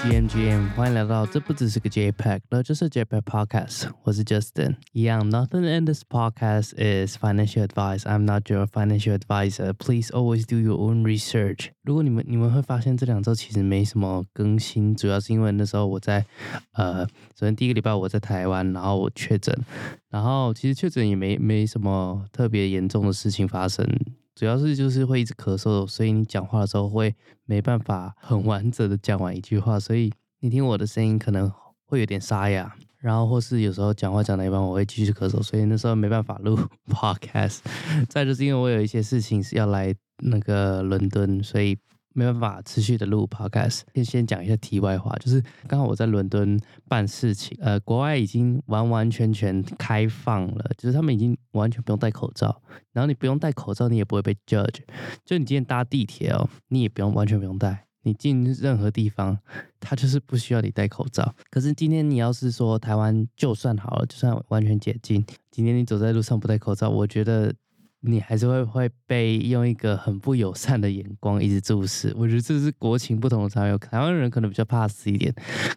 Hey guys, GM GM，欢迎来到这不只是个 JPEG，那就是 JPEG Podcast。我是 Justin。一样，Nothing in this podcast is financial advice. I'm not your financial advisor. Please always do your own research. 如果你们你们会发现这两周其实没什么更新，主要是因为那时候我在呃，昨天第一个礼拜我在台湾，然后我确诊，然后其实确诊也没没什么特别严重的事情发生。 主要是就是会一直咳嗽，所以你讲话的时候会没办法很完整的讲完一句话，所以你听我的声音可能会有点沙哑，然后或是有时候讲话讲到一半我会继续咳嗽，所以那时候没办法录 podcast。再就是因为我有一些事情是要来那个伦敦，所以。没办法持续的录 podcast，先先讲一下题外话，就是刚好我在伦敦办事情，呃，国外已经完完全全开放了，就是他们已经完全不用戴口罩，然后你不用戴口罩，你也不会被 judge。就你今天搭地铁哦，你也不用完全不用戴，你进任何地方，他就是不需要你戴口罩。可是今天你要是说台湾就算好了，就算完全解禁，今天你走在路上不戴口罩，我觉得。你还是会会被用一个很不友善的眼光一直注视。我觉得这是国情不同的差异。台湾人可能比较怕死一点，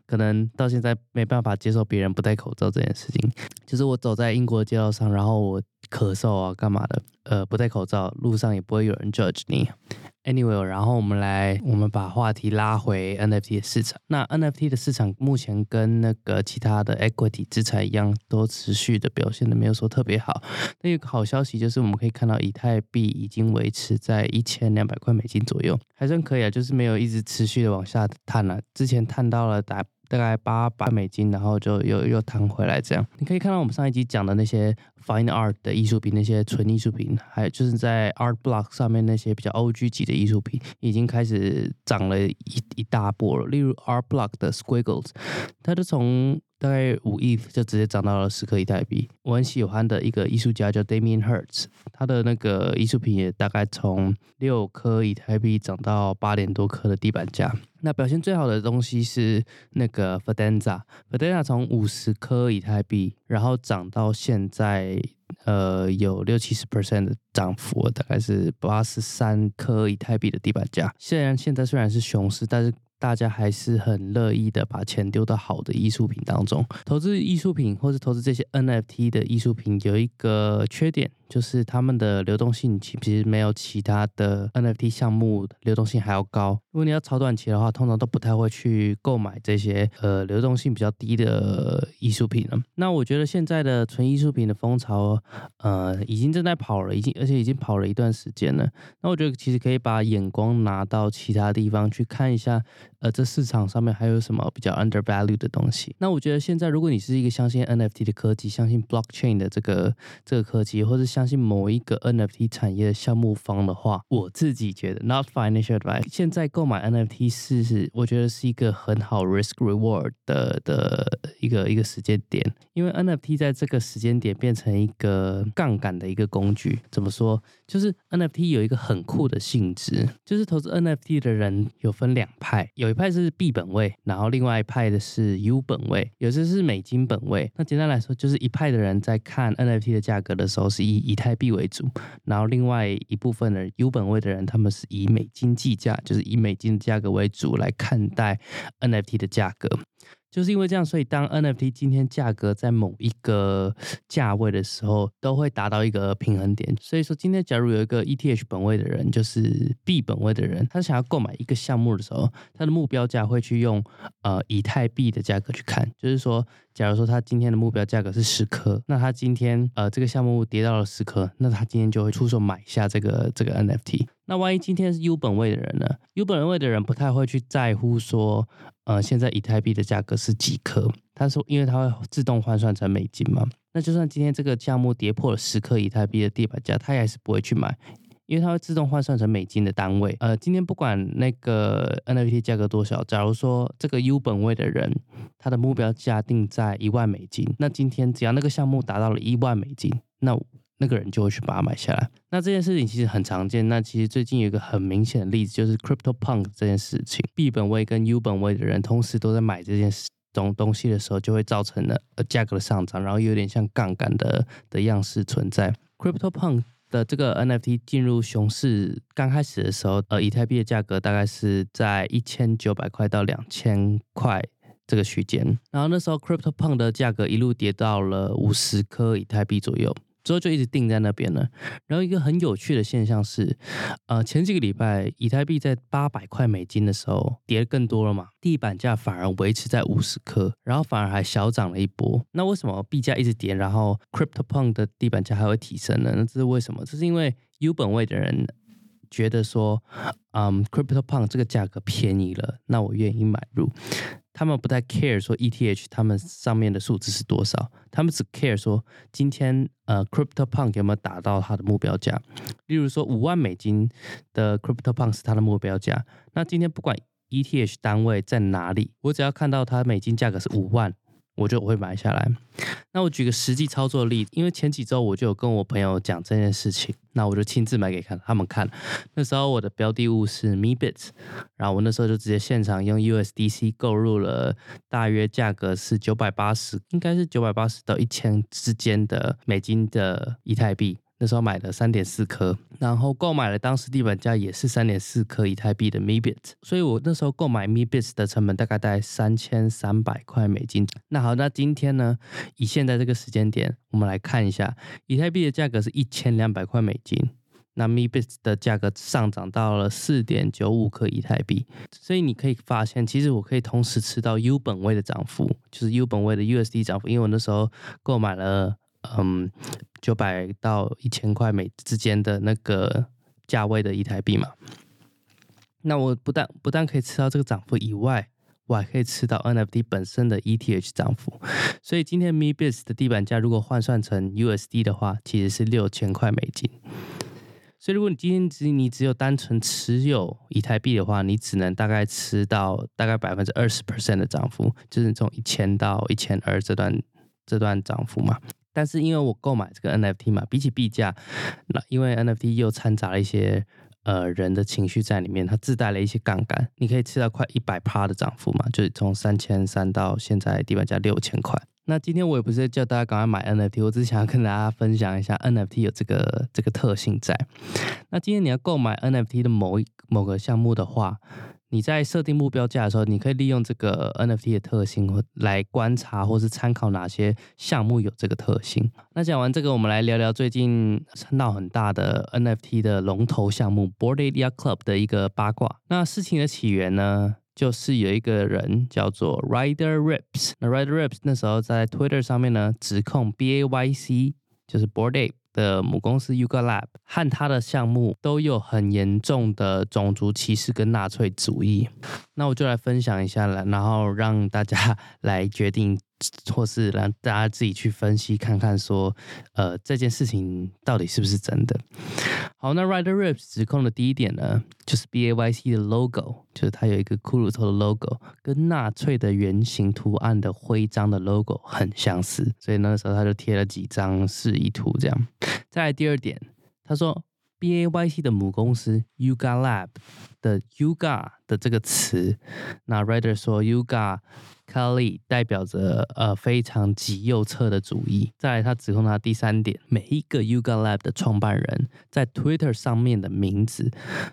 可能到现在没办法接受别人不戴口罩这件事情。就是我走在英国的街道上，然后我咳嗽啊，干嘛的？呃，不戴口罩，路上也不会有人 judge 你。Anyway，然后我们来，我们把话题拉回 NFT 的市场。那 NFT 的市场目前跟那个其他的 equity 资产一样，都持续的表现的没有说特别好。那有个好消息就是，我们可以看到以太币已经维持在一千两百块美金左右，还算可以啊，就是没有一直持续的往下探了。之前探到了达大概八百美金，然后就又又弹回来这样。你可以看到我们上一集讲的那些。Fine Art 的艺术品，那些纯艺术品，还有就是在 Art Block 上面那些比较 OG 级的艺术品，已经开始涨了一一大波了。例如 Art Block 的 Squiggles，它就从大概五亿就直接涨到了十颗以太币。我很喜欢的一个艺术家叫 Damien Hertz，他的那个艺术品也大概从六颗以太币涨到八点多颗的地板价。那表现最好的东西是那个 Fadenza，Fadenza 从五十颗以太币，然后涨到现在，呃，有六七十 percent 的涨幅，大概是八十三颗以太币的地板价。虽然现在虽然是熊市，但是大家还是很乐意的把钱丢到好的艺术品当中。投资艺术品或者投资这些 NFT 的艺术品，有一个缺点。就是他们的流动性其实没有其他的 NFT 项目流动性还要高。如果你要炒短期的话，通常都不太会去购买这些呃流动性比较低的艺术品了。那我觉得现在的纯艺术品的风潮，呃，已经正在跑了，已经而且已经跑了一段时间了。那我觉得其实可以把眼光拿到其他地方去看一下，呃，这市场上面还有什么比较 undervalue 的东西。那我觉得现在如果你是一个相信 NFT 的科技，相信 blockchain 的这个这个科技，或者相信某一个 NFT 产业的项目方的话，我自己觉得 not financial advice。现在购买 NFT 是是，我觉得是一个很好 risk reward 的的一个一个时间点，因为 NFT 在这个时间点变成一个杠杆的一个工具。怎么说？就是 NFT 有一个很酷的性质，就是投资 NFT 的人有分两派，有一派是币本位，然后另外一派的是 U 本位，有些是美金本位。那简单来说，就是一派的人在看 NFT 的价格的时候是以以太币为主，然后另外一部分的 U 本位的人，他们是以美金计价，就是以美金的价格为主来看待 NFT 的价格。就是因为这样，所以当 NFT 今天价格在某一个价位的时候，都会达到一个平衡点。所以说，今天假如有一个 ETH 本位的人，就是 B 本位的人，他想要购买一个项目的时候，他的目标价会去用呃以太币的价格去看。就是说，假如说他今天的目标价格是十颗，那他今天呃这个项目跌到了十颗，那他今天就会出手买下这个这个 NFT。那万一今天是 U 本位的人呢？U 本位的人不太会去在乎说。呃，现在以太币的价格是几颗？他说，因为他会自动换算成美金嘛。那就算今天这个项目跌破了十颗以太币的地板价，他也是不会去买，因为他会自动换算成美金的单位。呃，今天不管那个 NFT 价格多少，假如说这个 U 本位的人，他的目标价定在一万美金，那今天只要那个项目达到了一万美金，那那个人就会去把它买下来。那这件事情其实很常见。那其实最近有一个很明显的例子，就是 Crypto Punk 这件事情，B 本位跟 U 本位的人同时都在买这件事东东西的时候，就会造成了呃价格的上涨，然后有点像杠杆的的样式存在。Crypto Punk 的这个 NFT 进入熊市刚开始的时候，呃，以太币的价格大概是在一千九百块到两千块这个区间，然后那时候 Crypto Punk 的价格一路跌到了五十颗以太币左右。之后就一直定在那边了。然后一个很有趣的现象是，呃，前几个礼拜以太币在八百块美金的时候跌的更多了嘛，地板价反而维持在五十颗，然后反而还小涨了一波。那为什么币价一直跌，然后 CryptoPunk 的地板价还会提升呢？那这是为什么？这是因为 U 本位的人觉得说，嗯，CryptoPunk 这个价格便宜了，那我愿意买入。他们不太 care 说 ETH 他们上面的数字是多少，他们只 care 说今天呃 Crypto Punk 有没有达到它的目标价。例如说五万美金的 Crypto Punk 是它的目标价，那今天不管 ETH 单位在哪里，我只要看到它美金价格是五万。我就会买下来。那我举个实际操作例子，因为前几周我就有跟我朋友讲这件事情，那我就亲自买给看他们看。那时候我的标的物是 MeBits，然后我那时候就直接现场用 USDC 购入了，大约价格是九百八十，应该是九百八十到一千之间的美金的以太币。那时候买了三点四颗，然后购买了当时地板价也是三点四颗以太币的 MeBit，所以我那时候购买 MeBit 的成本大概在三千三百块美金。那好，那今天呢，以现在这个时间点，我们来看一下以太币的价格是一千两百块美金，那 MeBit 的价格上涨到了四点九五颗以太币，所以你可以发现，其实我可以同时吃到 U 本位的涨幅，就是 U 本位的 USD 涨幅，因为我那时候购买了。嗯，九百到一千块美之间的那个价位的一台币嘛，那我不但不但可以吃到这个涨幅以外，我还可以吃到 NFT 本身的 ETH 涨幅。所以今天 MeBits 的地板价如果换算成 USD 的话，其实是六千块美金。所以如果你今天只你只有单纯持有以太币的话，你只能大概吃到大概百分之二十 percent 的涨幅，就是从一千到一千二这段这段涨幅嘛。但是因为我购买这个 NFT 嘛，比起币价，那因为 NFT 又掺杂了一些呃人的情绪在里面，它自带了一些杠杆，你可以吃到快一百趴的涨幅嘛，就是从三千三到现在地板价六千块。那今天我也不是叫大家赶快买 NFT，我只是想要跟大家分享一下 NFT 有这个这个特性在。那今天你要购买 NFT 的某一某个项目的话，你在设定目标价的时候，你可以利用这个 NFT 的特性或来观察，或是参考哪些项目有这个特性。那讲完这个，我们来聊聊最近闹很大的 NFT 的龙头项目 Board Area Club 的一个八卦。那事情的起源呢，就是有一个人叫做 Rider Rips。那 Rider Rips 那时候在 Twitter 上面呢，指控 BAYC 就是 Board A。的母公司 Yuga Lab 和他的项目都有很严重的种族歧视跟纳粹主义。那我就来分享一下了，然后让大家来决定。或是让大家自己去分析看看，说，呃，这件事情到底是不是真的？好，那 Rider Rips 指控的第一点呢，就是 B A Y C 的 logo，就是它有一个骷髅头的 logo，跟纳粹的圆形图案的徽章的 logo 很相似，所以那时候他就贴了几张示意图，这样。再来第二点，他说 B A Y C 的母公司 Yuga Lab 的 Yuga 的这个词，那 writer 说 Yuga。Kelly 代表着呃非常极右侧的主义。再来，他指控他第三点，每一个 Yuga Lab 的创办人在 Twitter 上面的名字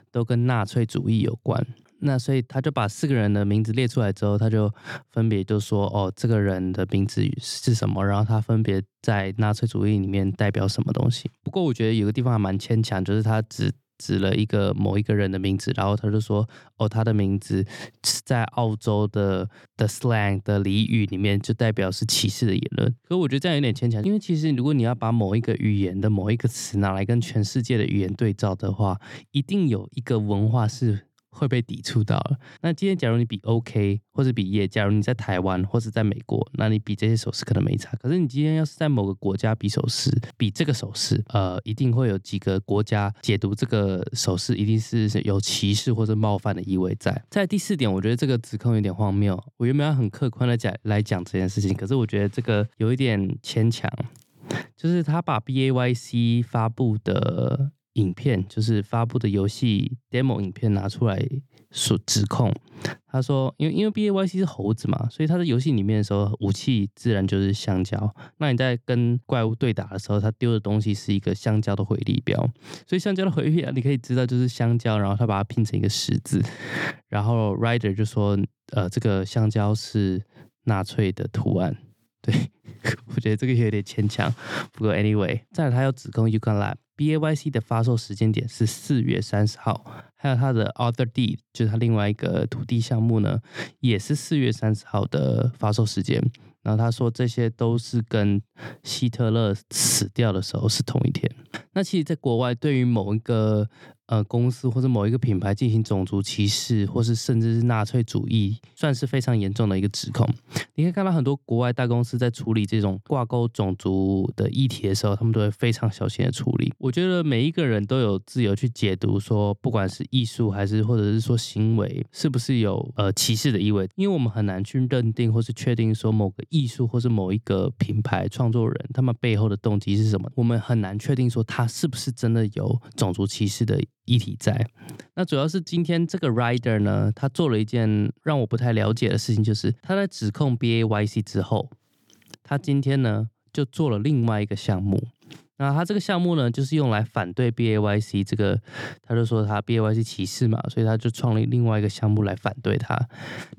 都跟纳粹主义有关。那所以他就把四个人的名字列出来之后，他就分别就说哦，这个人的名字是什么，然后他分别在纳粹主义里面代表什么东西。不过我觉得有个地方还蛮牵强，就是他只。指了一个某一个人的名字，然后他就说：“哦，他的名字在澳洲的的 slang 的俚语里面，就代表是歧视的言论。”可我觉得这样有点牵强，因为其实如果你要把某一个语言的某一个词拿来跟全世界的语言对照的话，一定有一个文化是。会被抵触到。那今天假如你比 OK 或者比耶，假如你在台湾或者在美国，那你比这些手势可能没差。可是你今天要是在某个国家比手势，比这个手势，呃，一定会有几个国家解读这个手势，一定是有歧视或者冒犯的意味在。在第四点，我觉得这个指控有点荒谬。我原本要很客观的讲来讲这件事情，可是我觉得这个有一点牵强，就是他把 BAYC 发布的。影片，就是发布的游戏 demo 影片拿出来所指控。他说，因为因为 B A Y C 是猴子嘛，所以他在游戏里面的时候，武器自然就是香蕉。那你在跟怪物对打的时候，他丢的东西是一个香蕉的回力镖，所以香蕉的回力镖你可以知道就是香蕉，然后他把它拼成一个十字。然后 Rider 就说，呃，这个香蕉是纳粹的图案。对，我觉得这个有点牵强。不过 anyway，再来他要指控 Ucanlab B A Y C 的发售时间点是四月三十号，还有它的 Other D 就是它另外一个土地项目呢，也是四月三十号的发售时间。然后他说这些都是跟希特勒死掉的时候是同一天。那其实，在国外对于某一个呃，公司或者某一个品牌进行种族歧视，或是甚至是纳粹主义，算是非常严重的一个指控。你可以看到很多国外大公司在处理这种挂钩种族的议题的时候，他们都会非常小心的处理。我觉得每一个人都有自由去解读，说不管是艺术还是或者是说行为，是不是有呃歧视的意味？因为我们很难去认定或是确定说某个艺术或是某一个品牌创作人他们背后的动机是什么。我们很难确定说他是不是真的有种族歧视的。议题在，那主要是今天这个 rider 呢，他做了一件让我不太了解的事情，就是他在指控 B A Y C 之后，他今天呢就做了另外一个项目。那他这个项目呢，就是用来反对 B A Y C 这个，他就说他 B A Y C 歧视嘛，所以他就创立另外一个项目来反对他。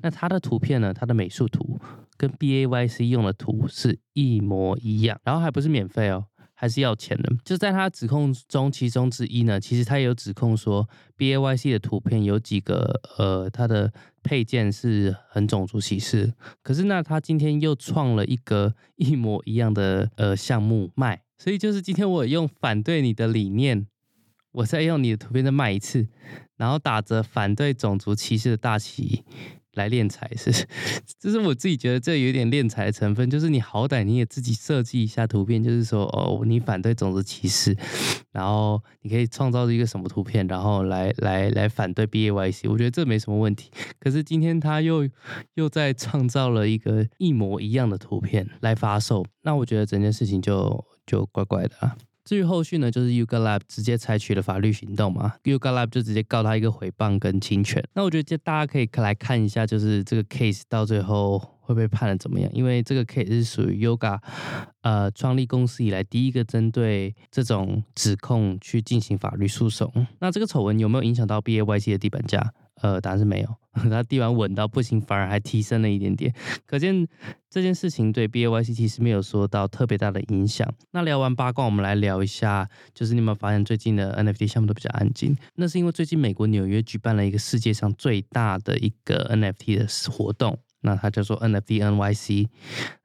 那他的图片呢，他的美术图跟 B A Y C 用的图是一模一样，然后还不是免费哦。还是要钱的，就在他指控中，其中之一呢，其实他也有指控说，B A Y C 的图片有几个呃，它的配件是很种族歧视。可是那他今天又创了一个 一模一样的呃项目卖，所以就是今天我用反对你的理念，我再用你的图片再卖一次，然后打着反对种族歧视的大旗。来练财是，这是我自己觉得这有点练财的成分，就是你好歹你也自己设计一下图片，就是说哦，你反对种族歧视，然后你可以创造一个什么图片，然后来来来反对 B A Y C，我觉得这没什么问题。可是今天他又又在创造了一个一模一样的图片来发售，那我觉得整件事情就就怪怪的啊。至于后续呢，就是 Uga Lab 直接采取了法律行动嘛，Uga Lab 就直接告他一个诽谤跟侵权。那我觉得这大家可以来看一下，就是这个 case 到最后会被判的怎么样？因为这个 case 是属于 Yoga 呃创立公司以来第一个针对这种指控去进行法律诉讼。那这个丑闻有没有影响到 BAYC 的地板价？呃，答案是没有，他地板稳到不行，反而还提升了一点点，可见这件事情对 B A Y C 其实没有说到特别大的影响。那聊完八卦，我们来聊一下，就是你有没有发现最近的 N F T 项目都比较安静？那是因为最近美国纽约举办了一个世界上最大的一个 N F T 的活动。那它叫做 NFT NYC，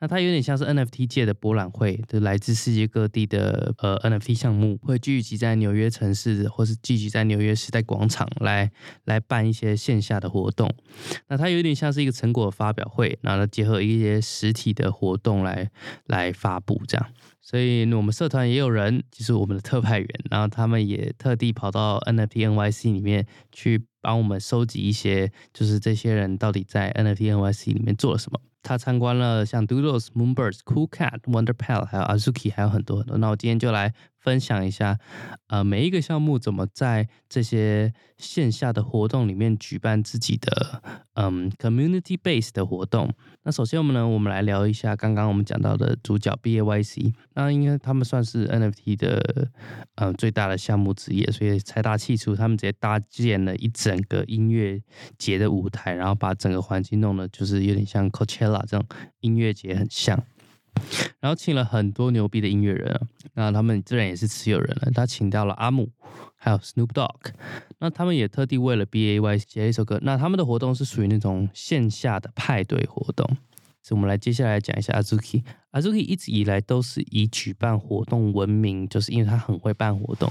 那它有点像是 NFT 界的博览会，就来自世界各地的呃 NFT 项目会聚集在纽约城市，或是聚集在纽约时代广场来来办一些线下的活动。那它有点像是一个成果发表会，然后结合一些实体的活动来来发布这样。所以我们社团也有人，就是我们的特派员，然后他们也特地跑到 NFT NYC 里面去帮我们收集一些，就是这些人到底在 NFT NYC 里面做了什么。他参观了像 Doodles、Moonbirds、Cool Cat、Wonder Pal，还有 Azuki，还有很多很多。那我今天就来。分享一下，呃，每一个项目怎么在这些线下的活动里面举办自己的嗯 community base 的活动。那首先我们呢，我们来聊一下刚刚我们讲到的主角 B A Y C。那应该他们算是 N F T 的呃最大的项目之一，所以财大气粗，他们直接搭建了一整个音乐节的舞台，然后把整个环境弄得就是有点像 Coachella 这种音乐节很像。然后请了很多牛逼的音乐人啊，那他们自然也是持有人了。他请到了阿姆，还有 Snoop Dogg，那他们也特地为了 B A Y 写了一首歌。那他们的活动是属于那种线下的派对活动。所以我们来接下来讲一下 Azuki。Azuki 一直以来都是以举办活动闻名，就是因为他很会办活动，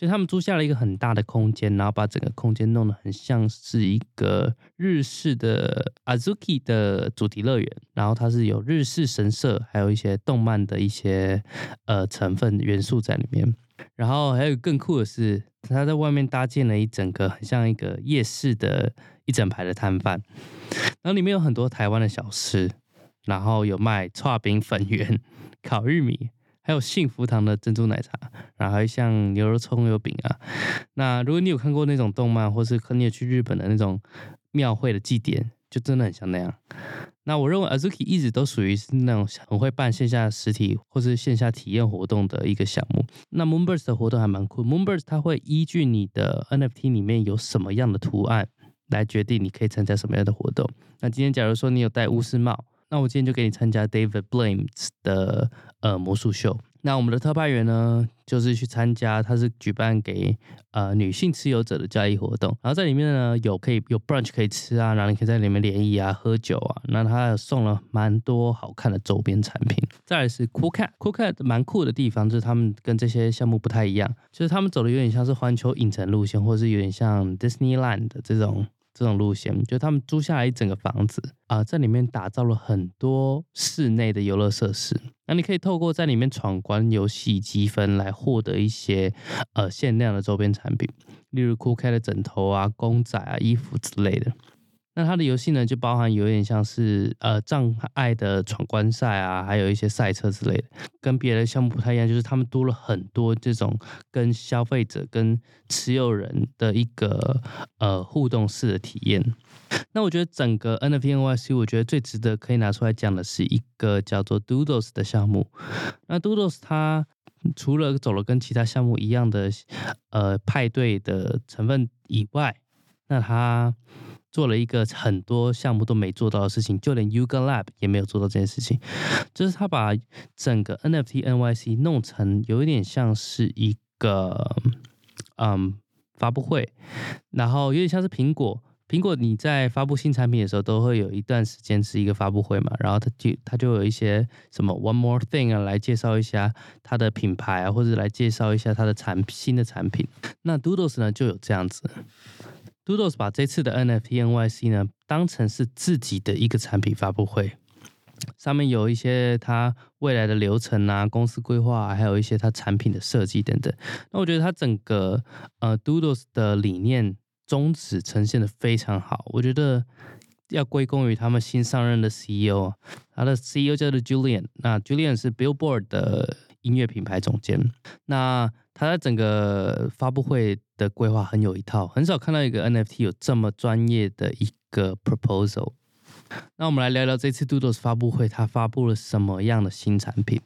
所以他们租下了一个很大的空间，然后把整个空间弄得很像是一个日式的 Azuki 的主题乐园。然后它是有日式神社，还有一些动漫的一些呃成分元素在里面。然后还有更酷的是，他在外面搭建了一整个很像一个夜市的一整排的摊贩，然后里面有很多台湾的小吃。然后有卖 串饼、粉圆、烤玉米，还有幸福堂的珍珠奶茶，然后还有像牛肉葱油饼啊。那如果你有看过那种动漫，或是你有去日本的那种庙会的祭典，就真的很像那样。那我认为 Azuki 一直都属于是那种很会办线下实体或是线下体验活动的一个项目。那 Moonburst 的活动还蛮酷，Moonburst 它会依据你的 NFT 里面有什么样的图案来决定你可以参加什么样的活动。那今天假如说你有戴巫师帽，那我今天就给你参加 David Blames 的呃魔术秀。那我们的特派员呢，就是去参加，他是举办给呃女性持有者的交易活动，然后在里面呢有可以有 brunch 可以吃啊，然后你可以在里面联谊啊、喝酒啊，那他送了蛮多好看的周边产品。再来是 Cool Cat，Cool Cat 蛮酷的地方就是他们跟这些项目不太一样，就是他们走的有点像是环球影城路线，或者是有点像 Disneyland 的这种。这种路线，就他们租下来一整个房子啊，在里面打造了很多室内的游乐设施。那你可以透过在里面闯关游戏积分来获得一些呃限量的周边产品，例如酷开的枕头啊、公仔啊、衣服之类的。那它的游戏呢，就包含有点像是呃障碍的闯关赛啊，还有一些赛车之类的。跟别的项目不太一样，就是他们多了很多这种跟消费者、跟持有人的一个呃互动式的体验。那我觉得整个 NFT NYC，我觉得最值得可以拿出来讲的是一个叫做 Doodles 的项目。那 Doodles 它除了走了跟其他项目一样的呃派对的成分以外，那它做了一个很多项目都没做到的事情，就连 Yuga Lab 也没有做到这件事情，就是他把整个 NFT NYC 弄成有一点像是一个嗯发布会，然后有点像是苹果，苹果你在发布新产品的时候都会有一段时间是一个发布会嘛，然后它就它就有一些什么 One More Thing 啊来介绍一下它的品牌啊，或者来介绍一下它的产新的产品，那 Doodles 呢就有这样子。Doodles 把这次的 NFT NYC 呢当成是自己的一个产品发布会，上面有一些它未来的流程啊、公司规划，还有一些它产品的设计等等。那我觉得它整个呃 Doodles 的理念宗旨呈现的非常好，我觉得要归功于他们新上任的 CEO，他的 CEO 叫做 Julian，那 Julian 是 Billboard 的音乐品牌总监，那。他在整个发布会的规划很有一套，很少看到一个 NFT 有这么专业的一个 proposal。那我们来聊聊这次 Doodles 发布会，它发布了什么样的新产品？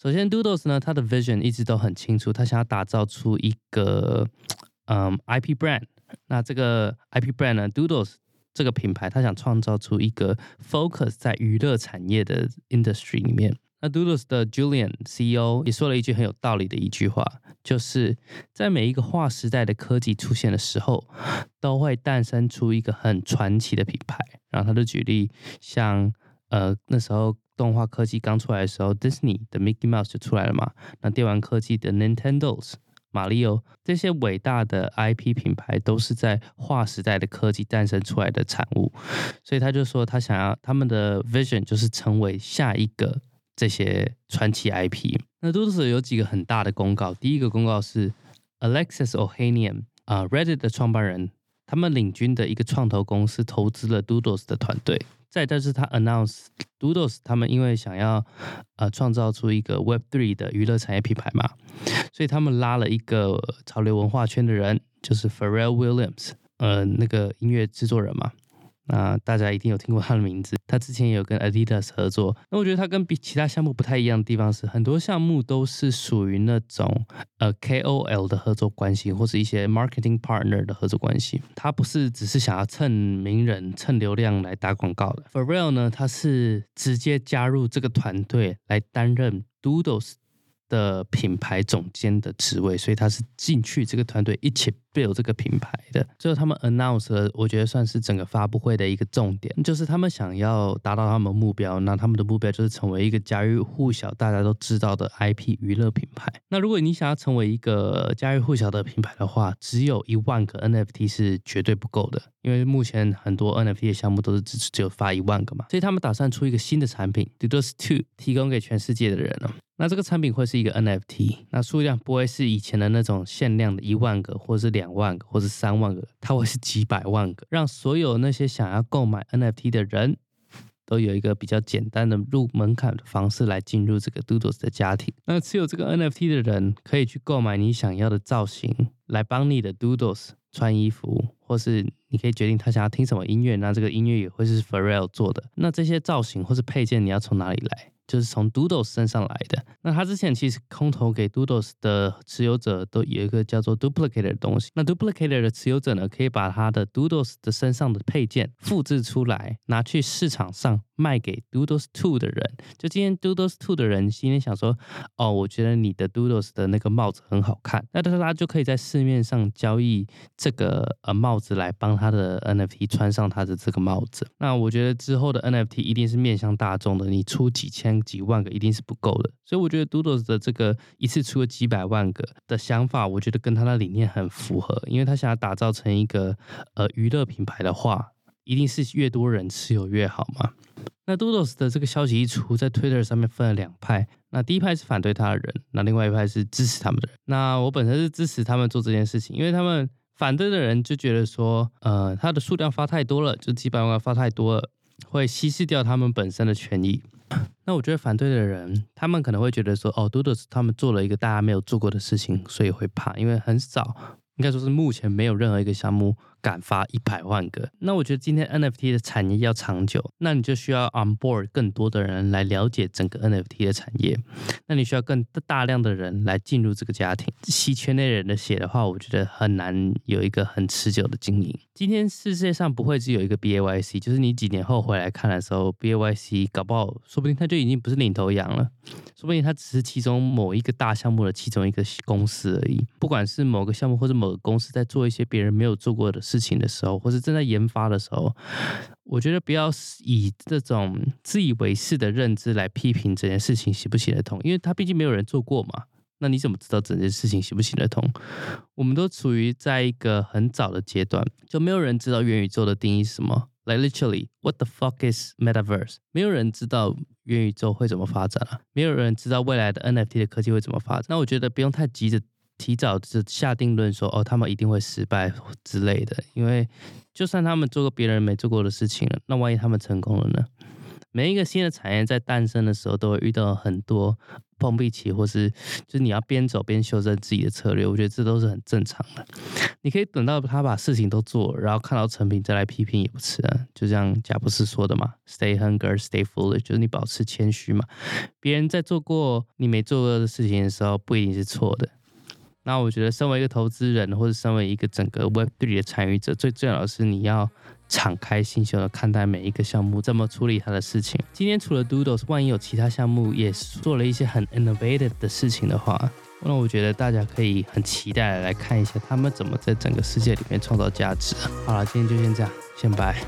首先，Doodles 呢，它的 vision 一直都很清楚，他想要打造出一个嗯 IP brand。那这个 IP brand 呢，Doodles 这个品牌，他想创造出一个 focus 在娱乐产业的 industry 里面。那 Doodles 的 Julian CEO 也说了一句很有道理的一句话，就是在每一个划时代的科技出现的时候，都会诞生出一个很传奇的品牌。然后他就举例，像呃那时候动画科技刚出来的时候，Disney 的 Mickey Mouse 就出来了嘛。那电玩科技的 Nintendo's 马里奥这些伟大的 IP 品牌，都是在划时代的科技诞生出来的产物。所以他就说，他想要他们的 vision 就是成为下一个。这些传奇 IP，那 Doodles 有几个很大的公告。第一个公告是 Alexis Ohanian 啊，Reddit 的创办人，他们领军的一个创投公司投资了 Doodles 的团队。再就是他 announce Doodles 他们因为想要呃创造出一个 Web3 的娱乐产业品牌嘛，所以他们拉了一个潮流文化圈的人，就是 Pharrell Williams，呃，那个音乐制作人嘛。那大家一定有听过他的名字，他之前也有跟 Adidas 合作。那我觉得他跟比其他项目不太一样的地方是，很多项目都是属于那种呃 KOL 的合作关系，或者一些 marketing partner 的合作关系。他不是只是想要蹭名人、蹭流量来打广告的。Pharrell 呢，他是直接加入这个团队来担任 Doodles。的品牌总监的职位，所以他是进去这个团队一起 build 这个品牌的。最后他们 announce 了，我觉得算是整个发布会的一个重点，就是他们想要达到他们目标。那他们的目标就是成为一个家喻户晓、大家都知道的 IP 娱乐品牌。那如果你想要成为一个家喻户晓的品牌的话，只有一万个 NFT 是绝对不够的，因为目前很多 NFT 的项目都是只只有发一万个嘛。所以他们打算出一个新的产品，Doodles Two，提供给全世界的人了。那这个产品会是一个 NFT，那数量不会是以前的那种限量的一万个，或是两万个，或是三万个，它会是几百万个，让所有那些想要购买 NFT 的人都有一个比较简单的入门槛的方式来进入这个 Doodles 的家庭。那持有这个 NFT 的人可以去购买你想要的造型，来帮你的 Doodles 穿衣服，或是你可以决定他想要听什么音乐，那这个音乐也会是 f a r r e l l 做的。那这些造型或是配件你要从哪里来？就是从 Doodles 身上来的。那他之前其实空投给 Doodles 的持有者都有一个叫做 Duplicator 的东西。那 Duplicator 的持有者呢，可以把他的 Doodles 的身上的配件复制出来，拿去市场上卖给 Doodles Two 的人。就今天 Doodles Two 的人今天想说，哦，我觉得你的 Doodles 的那个帽子很好看，那他就可以在市面上交易这个呃帽子来帮他的 NFT 穿上他的这个帽子。那我觉得之后的 NFT 一定是面向大众的，你出几千。几万个一定是不够的，所以我觉得 Doodles 的这个一次出了几百万个的想法，我觉得跟他的理念很符合，因为他想要打造成一个呃娱乐品牌的话，一定是越多人持有越好嘛。那 Doodles 的这个消息一出，在 Twitter 上面分了两派，那第一派是反对他的人，那另外一派是支持他们的人。那我本身是支持他们做这件事情，因为他们反对的人就觉得说，呃，他的数量发太多了，就几百万发太多了，会稀释掉他们本身的权益。那我觉得反对的人，他们可能会觉得说，哦，Doodles 他们做了一个大家没有做过的事情，所以会怕，因为很少，应该说是目前没有任何一个项目。敢发一百万个，那我觉得今天 NFT 的产业要长久，那你就需要 on board 更多的人来了解整个 NFT 的产业，那你需要更大量的人来进入这个家庭。吸圈内人的血的话，我觉得很难有一个很持久的经营。今天世界上不会只有一个 BAYC，就是你几年后回来看的时候，BAYC 搞不好，说不定他就已经不是领头羊了，说不定他只是其中某一个大项目的其中一个公司而已。不管是某个项目或者某个公司在做一些别人没有做过的。事情的时候，或是正在研发的时候，我觉得不要以这种自以为是的认知来批评这件事情行不行得通，因为他毕竟没有人做过嘛。那你怎么知道整件事情行不行得通？我们都处于在一个很早的阶段，就没有人知道元宇宙的定义是什么。Like literally, what the fuck is metaverse？没有人知道元宇宙会怎么发展啊，没有人知道未来的 NFT 的科技会怎么发展。那我觉得不用太急着。提早就下定论说哦，他们一定会失败之类的，因为就算他们做过别人没做过的事情了，那万一他们成功了呢？每一个新的产业在诞生的时候，都会遇到很多碰壁期，或是就是你要边走边修正自己的策略。我觉得这都是很正常的。你可以等到他把事情都做，然后看到成品再来批评也不迟啊。就像贾布斯说的嘛，“Stay hungry, stay foolish”，就是你保持谦虚嘛。别人在做过你没做过的事情的时候，不一定是错的。那我觉得，身为一个投资人，或者身为一个整个 Web3 的参与者，最重要的是你要敞开心胸的看待每一个项目，怎么处理它的事情。今天除了 Doodles，万一有其他项目也做了一些很 innovative 的事情的话，那我觉得大家可以很期待的来看一下他们怎么在整个世界里面创造价值。好了，今天就先这样，先拜。